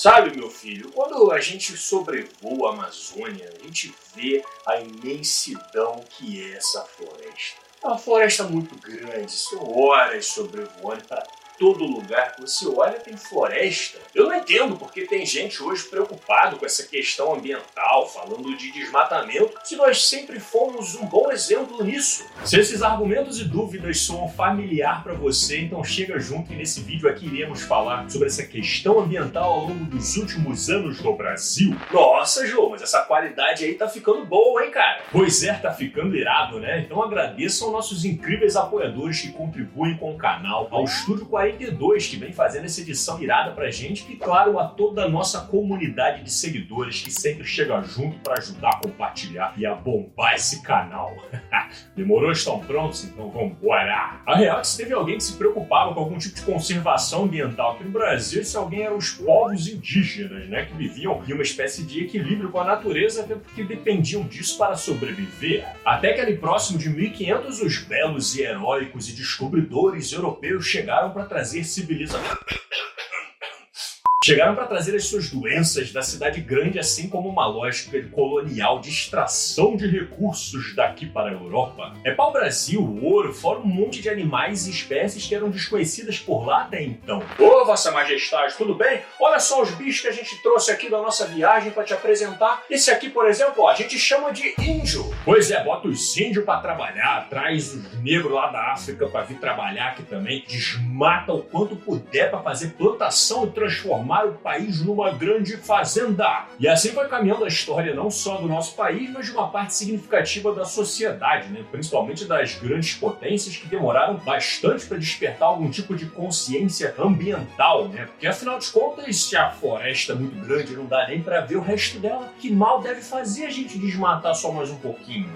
Sabe, meu filho, quando a gente sobrevoa a Amazônia, a gente vê a imensidão que é essa floresta. É uma floresta muito grande, são horas sobrevoando para todo lugar que você olha tem floresta. Eu não entendo porque tem gente hoje preocupado com essa questão ambiental, falando de desmatamento, se nós sempre fomos um bom exemplo nisso. Se esses argumentos e dúvidas soam familiar para você, então chega junto e nesse vídeo aqui iremos falar sobre essa questão ambiental ao longo dos últimos anos no Brasil. Nossa, João, mas essa qualidade aí tá ficando boa, hein, cara? Pois é, tá ficando irado, né? Então agradeço aos nossos incríveis apoiadores que contribuem com o canal, ao Estúdio 40 42 que vem fazendo essa edição irada pra gente e, claro, a toda a nossa comunidade de seguidores que sempre chega junto para ajudar a compartilhar e a bombar esse canal. Demorou? Estão prontos? Então vambora! A real é que se teve alguém que se preocupava com algum tipo de conservação ambiental aqui no Brasil, esse alguém eram os povos indígenas, né? Que viviam em uma espécie de equilíbrio com a natureza, até porque dependiam disso para sobreviver. Até que ali próximo de 1500, os belos e heróicos e descobridores europeus chegaram para trazer civilização. Chegaram para trazer as suas doenças da cidade grande, assim como uma lógica colonial de extração de recursos daqui para a Europa. É para o Brasil, o ouro, fora um monte de animais e espécies que eram desconhecidas por lá até então. Ô, Vossa Majestade, tudo bem? Olha só os bichos que a gente trouxe aqui da nossa viagem para te apresentar. Esse aqui, por exemplo, a gente chama de índio. Pois é, bota os índios para trabalhar, traz os negros lá da África para vir trabalhar aqui também, desmata o quanto puder para fazer plantação e transformar transformar o país numa grande fazenda. E assim foi caminhando a história não só do nosso país, mas de uma parte significativa da sociedade, né? principalmente das grandes potências que demoraram bastante para despertar algum tipo de consciência ambiental, né? Porque afinal de contas, se a floresta é muito grande não dá nem para ver o resto dela, que mal deve fazer a gente desmatar só mais um pouquinho?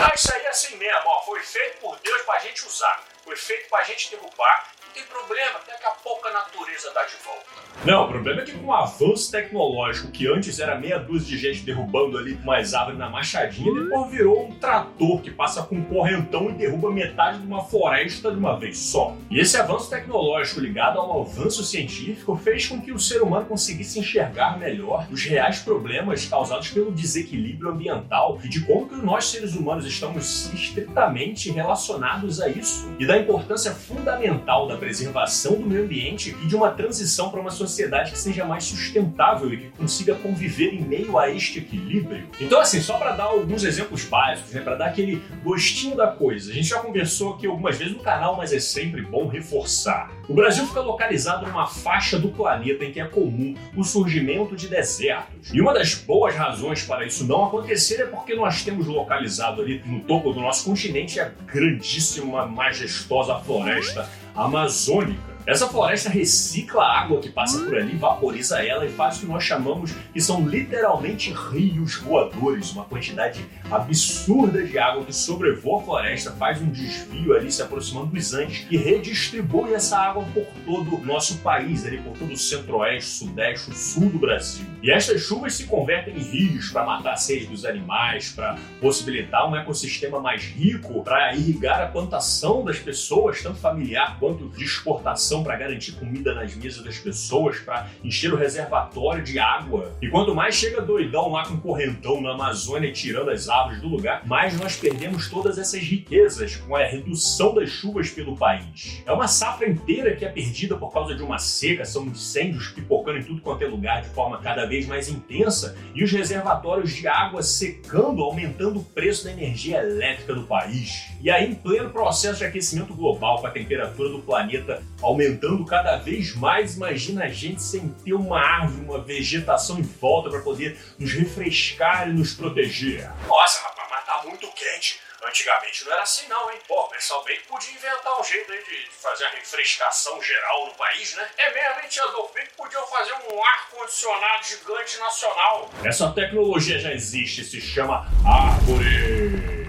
Ah, isso aí é assim mesmo, ó. Foi feito por Deus pra gente usar. Foi feito pra gente derrubar tem problema, daqui a pouco a natureza dá de volta. Não, o problema é que com o avanço tecnológico, que antes era meia dúzia de gente derrubando ali umas árvores na machadinha, depois virou um trator que passa com um correntão e derruba metade de uma floresta de uma vez só. E esse avanço tecnológico ligado ao avanço científico fez com que o ser humano conseguisse enxergar melhor os reais problemas causados pelo desequilíbrio ambiental e de como que nós seres humanos estamos estritamente relacionados a isso e da importância fundamental da preservação do meio ambiente e de uma transição para uma sociedade que seja mais sustentável e que consiga conviver em meio a este equilíbrio. Então, assim, só para dar alguns exemplos básicos, né, para dar aquele gostinho da coisa, a gente já conversou aqui algumas vezes no canal, mas é sempre bom reforçar. O Brasil fica localizado numa faixa do planeta em que é comum o surgimento de desertos. E uma das boas razões para isso não acontecer é porque nós temos localizado ali no topo do nosso continente a grandíssima, majestosa floresta amazônica. Essa floresta recicla a água que passa por ali, vaporiza ela e faz o que nós chamamos que são literalmente rios voadores, uma quantidade absurda de água que sobrevoa a floresta, faz um desvio ali se aproximando dos Andes e redistribui essa água por todo o nosso país, ali por todo o centro-oeste, sudeste, sul do Brasil. E estas chuvas se convertem em rios para matar a sede dos animais, para possibilitar um ecossistema mais rico, para irrigar a plantação das pessoas, tanto familiar quanto de exportação para garantir comida nas mesas das pessoas, para encher o reservatório de água. E quanto mais chega doidão lá com correntão na Amazônia tirando as árvores do lugar, mais nós perdemos todas essas riquezas com a redução das chuvas pelo país. É uma safra inteira que é perdida por causa de uma seca, são incêndios pipocando em tudo quanto é lugar de forma cada vez mais intensa e os reservatórios de água secando, aumentando o preço da energia elétrica do país. E aí, em pleno processo de aquecimento global, com a temperatura do planeta aumentando aumentando cada vez mais. Imagina a gente sem ter uma árvore, uma vegetação em volta para poder nos refrescar e nos proteger. Nossa, rapaz, mas tá muito quente. Antigamente não era assim não, hein? Pô, o pessoal bem que podia inventar um jeito aí de fazer a refrescação geral no país, né? É mesmo, hein, Tia Bem que podiam fazer um ar-condicionado gigante nacional. Essa tecnologia já existe, se chama árvores.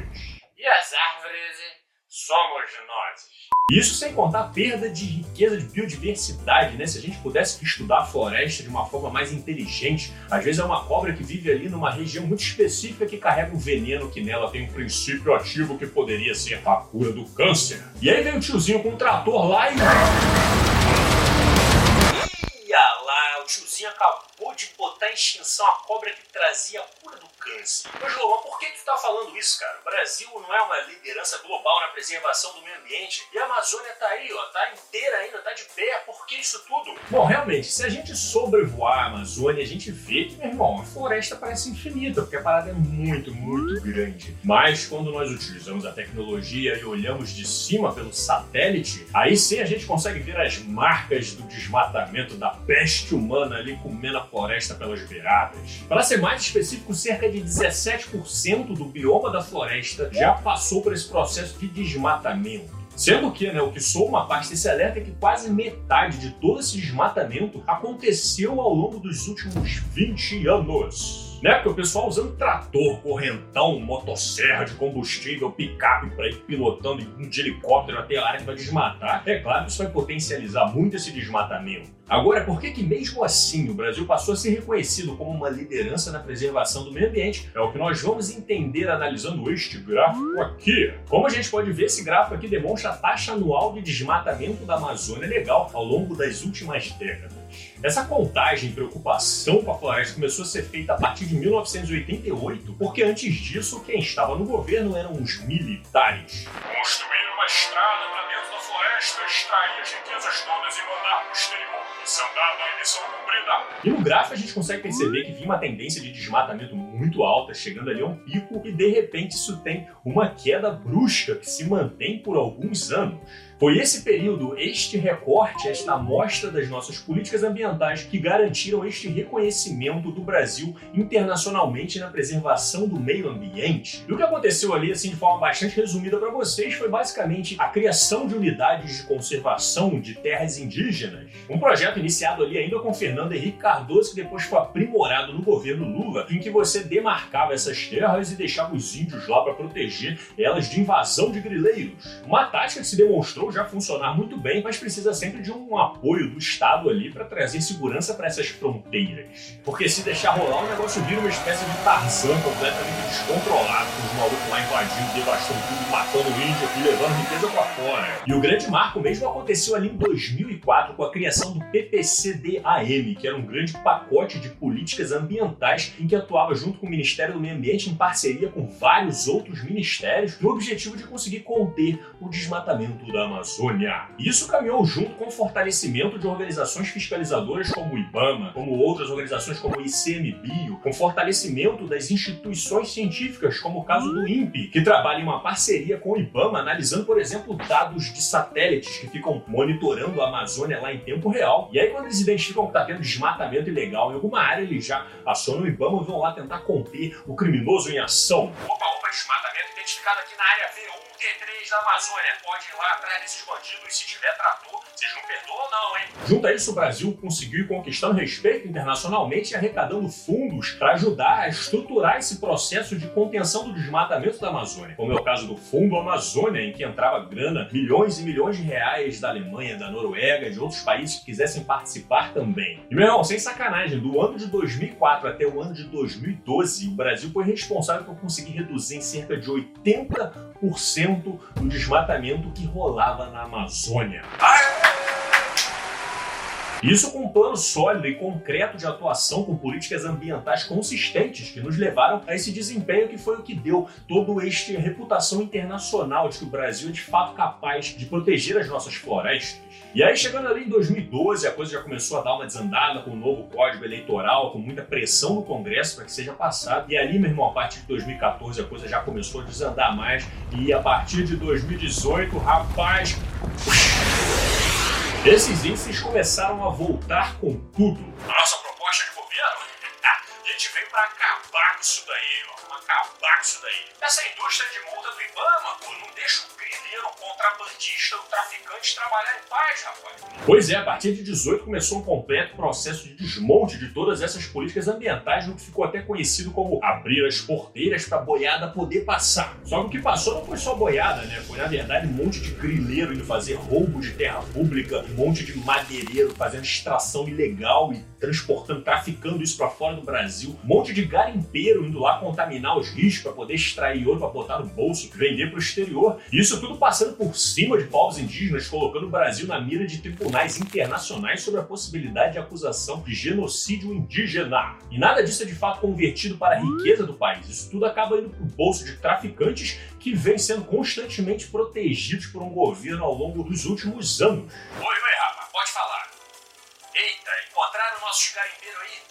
E as árvores somos nós. Isso sem contar a perda de riqueza de biodiversidade, né? Se a gente pudesse estudar a floresta de uma forma mais inteligente, às vezes é uma cobra que vive ali numa região muito específica que carrega um veneno que nela tem um princípio ativo que poderia ser a cura do câncer. E aí vem o tiozinho com um trator lá e. Tiozinho acabou de botar em extinção a cobra que trazia a cura do câncer. Mas, Lohan, por que tu tá falando isso, cara? O Brasil não é uma liderança global na preservação do meio ambiente e a Amazônia tá aí, ó, tá inteira ainda, tá de pé. Por que isso tudo? Bom, realmente, se a gente sobrevoar a Amazônia, a gente vê que, meu irmão, a floresta parece infinita, porque a parada é muito, muito grande. Mas quando nós utilizamos a tecnologia e olhamos de cima pelo satélite, aí sim a gente consegue ver as marcas do desmatamento da peste humana ali comendo a floresta pelas beiradas. Para ser mais específico, cerca de 17% do bioma da floresta já passou por esse processo de desmatamento. Sendo que, né, o que sou uma parte desse alerta é que quase metade de todo esse desmatamento aconteceu ao longo dos últimos 20 anos né? Porque o pessoal usando trator, correntão, motosserra de combustível, picape para ir pilotando de helicóptero até a área que vai desmatar. É claro que isso vai potencializar muito esse desmatamento. Agora, por que que mesmo assim o Brasil passou a ser reconhecido como uma liderança na preservação do meio ambiente? É o que nós vamos entender analisando este gráfico aqui. Como a gente pode ver, esse gráfico aqui demonstra a taxa anual de desmatamento da Amazônia legal ao longo das últimas décadas. Essa contagem e preocupação com a floresta começou a ser feita a partir de 1988, porque antes disso quem estava no governo eram os militares. Construir uma estrada para dentro da floresta, extrair as riquezas todas e mandar para o exterior. Zimbabwe this whole E no gráfico a gente consegue perceber que vinha uma tendência de desmatamento muito alta, chegando ali a um pico, e de repente isso tem uma queda brusca que se mantém por alguns anos. Foi esse período, este recorte, esta amostra das nossas políticas ambientais que garantiram este reconhecimento do Brasil internacionalmente na preservação do meio ambiente. E o que aconteceu ali, assim, de forma bastante resumida para vocês, foi basicamente a criação de unidades de conservação de terras indígenas. Um projeto iniciado ali ainda com Fernando Henrique Cardoso, que depois foi aprimorado no governo Lula, em que você demarcava essas terras e deixava os índios lá para proteger elas de invasão de grileiros. Uma tática que se demonstrou já funcionar muito bem, mas precisa sempre de um apoio do Estado ali para trazer segurança para essas fronteiras. Porque se deixar rolar, o negócio vira uma espécie de Tarzan completamente descontrolado, com os malucos lá invadindo, devastando tudo, matando índio e levando riqueza para fora. E o grande marco mesmo aconteceu ali em 2004 com a criação do PPCDAM, que era um grande pacote de políticas ambientais em que atuava junto com o Ministério do Meio Ambiente em parceria com vários outros ministérios, no objetivo de conseguir conter o desmatamento da Amazônia. Isso caminhou junto com o fortalecimento de organizações fiscalizadoras como o IBAMA, como outras organizações como o ICMBio, com fortalecimento das instituições científicas, como o caso do INPE, que trabalha em uma parceria com o IBAMA, analisando, por exemplo, dados de satélites que ficam monitorando a Amazônia lá em tempo real. E aí, quando eles identificam que está tendo desmatamento ilegal em alguma área, eles já acionam o IBAMA e vão lá tentar conter o criminoso em ação. Opa, opa, desmatamento identificado aqui na área V1 T3 da Amazônia. Pode ir lá atrás desses bandidos e se tiver trator, vocês não perdoam não, hein? Junto a isso, o Brasil conseguiu ir conquistando respeito internacionalmente e arrecadando fundos para ajudar a estruturar esse processo de contenção do desmatamento da Amazônia. Como é o caso do Fundo Amazônia, em que entrava grana, milhões e milhões de reais da Alemanha, da Noruega, de outros países que quisessem participar também. E, meu irmão, sem sacanagem, do ano de 2004 até o ano de 2012, o Brasil foi responsável por conseguir reduzir em cerca de 80% do desmatamento que rolava na Amazônia. Isso com um plano sólido e concreto de atuação com políticas ambientais consistentes que nos levaram a esse desempenho que foi o que deu todo este reputação internacional de que o Brasil é de fato capaz de proteger as nossas florestas. E aí, chegando ali em 2012, a coisa já começou a dar uma desandada com o novo código eleitoral, com muita pressão no Congresso para que seja passado. E ali, meu irmão, a partir de 2014, a coisa já começou a desandar mais. E a partir de 2018, rapaz. Esses índices começaram a voltar com tudo. Nossa gente veio para acabar com isso daí, ó. Acabar com isso daí. Essa indústria de multa do Ibama, pô, não deixa o grileiro, o contrabandista, o traficante trabalhar em paz, rapaz. Pois é, a partir de 18 começou um completo processo de desmonte de todas essas políticas ambientais, no que ficou até conhecido como abrir as porteiras para boiada poder passar. Só que o que passou não foi só boiada, né? Foi na verdade um monte de grileiro indo fazer roubo de terra pública, um monte de madeireiro fazendo extração ilegal e transportando, traficando isso para fora do Brasil, um monte de garimpeiro indo lá contaminar os rios para poder extrair ouro para botar no bolso, vender para o exterior. Isso tudo passando por cima de povos indígenas, colocando o Brasil na mira de tribunais internacionais sobre a possibilidade de acusação de genocídio indígena. E nada disso é de fato convertido para a riqueza do país. Isso tudo acaba indo para o bolso de traficantes que vêm sendo constantemente protegidos por um governo ao longo dos últimos anos. Oi, oi, rapaz, pode falar. Eita, encontraram nossos garimpeiros aí?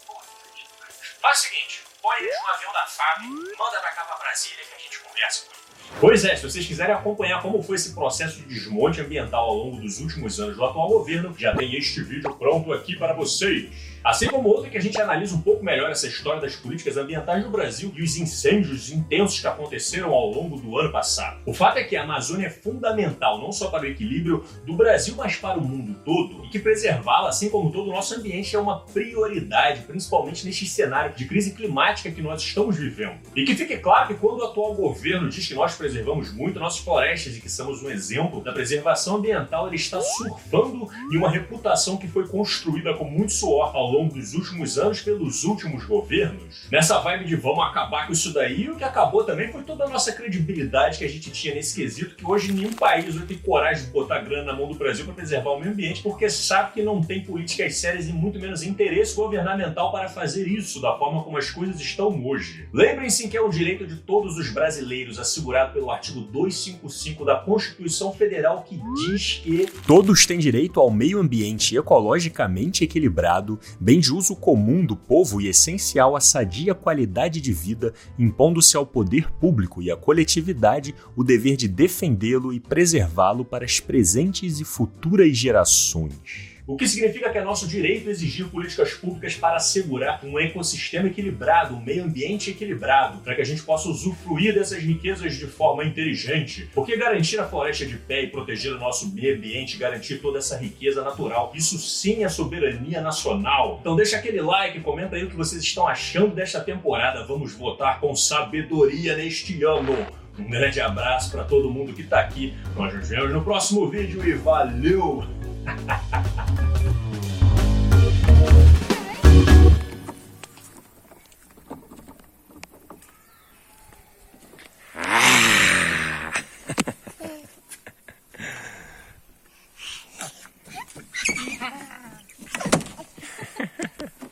Faz o seguinte, põe no avião da FAB, manda pra cá pra Brasília que a gente conversa com. Pois é, se vocês quiserem acompanhar como foi esse processo de desmonte ambiental ao longo dos últimos anos do atual governo, já tem este vídeo pronto aqui para vocês. Assim como outro que a gente analisa um pouco melhor essa história das políticas ambientais no Brasil e os incêndios intensos que aconteceram ao longo do ano passado. O fato é que a Amazônia é fundamental não só para o equilíbrio do Brasil, mas para o mundo todo, e que preservá-la, assim como todo o nosso ambiente, é uma prioridade, principalmente neste cenário de crise climática que nós estamos vivendo. E que fique claro que quando o atual governo diz que nós preservamos muito nossas florestas e que somos um exemplo da preservação ambiental, ele está surfando em uma reputação que foi construída com muito suor ao longo dos últimos anos pelos últimos governos. Nessa vibe de vamos acabar com isso daí, o que acabou também foi toda a nossa credibilidade que a gente tinha nesse quesito, que hoje nenhum país vai ter coragem de botar grana na mão do Brasil para preservar o meio ambiente, porque sabe que não tem políticas sérias e muito menos interesse governamental para fazer isso da forma como as coisas estão hoje. Lembrem-se que é o direito de todos os brasileiros, assegurado pelo artigo 255 da Constituição Federal, que diz que todos têm direito ao meio ambiente ecologicamente equilibrado, bem de uso comum do povo e essencial à sadia qualidade de vida, impondo-se ao poder público e à coletividade o dever de defendê-lo e preservá-lo para as presentes e futuras gerações. O que significa que é nosso direito exigir políticas públicas para assegurar um ecossistema equilibrado, um meio ambiente equilibrado, para que a gente possa usufruir dessas riquezas de forma inteligente. Porque garantir a floresta de pé e proteger o nosso meio ambiente, garantir toda essa riqueza natural, isso sim é soberania nacional. Então deixa aquele like, comenta aí o que vocês estão achando desta temporada. Vamos votar com sabedoria neste ano. Um grande abraço para todo mundo que está aqui. Nós nos vemos no próximo vídeo e valeu! 哈哈哈哈哈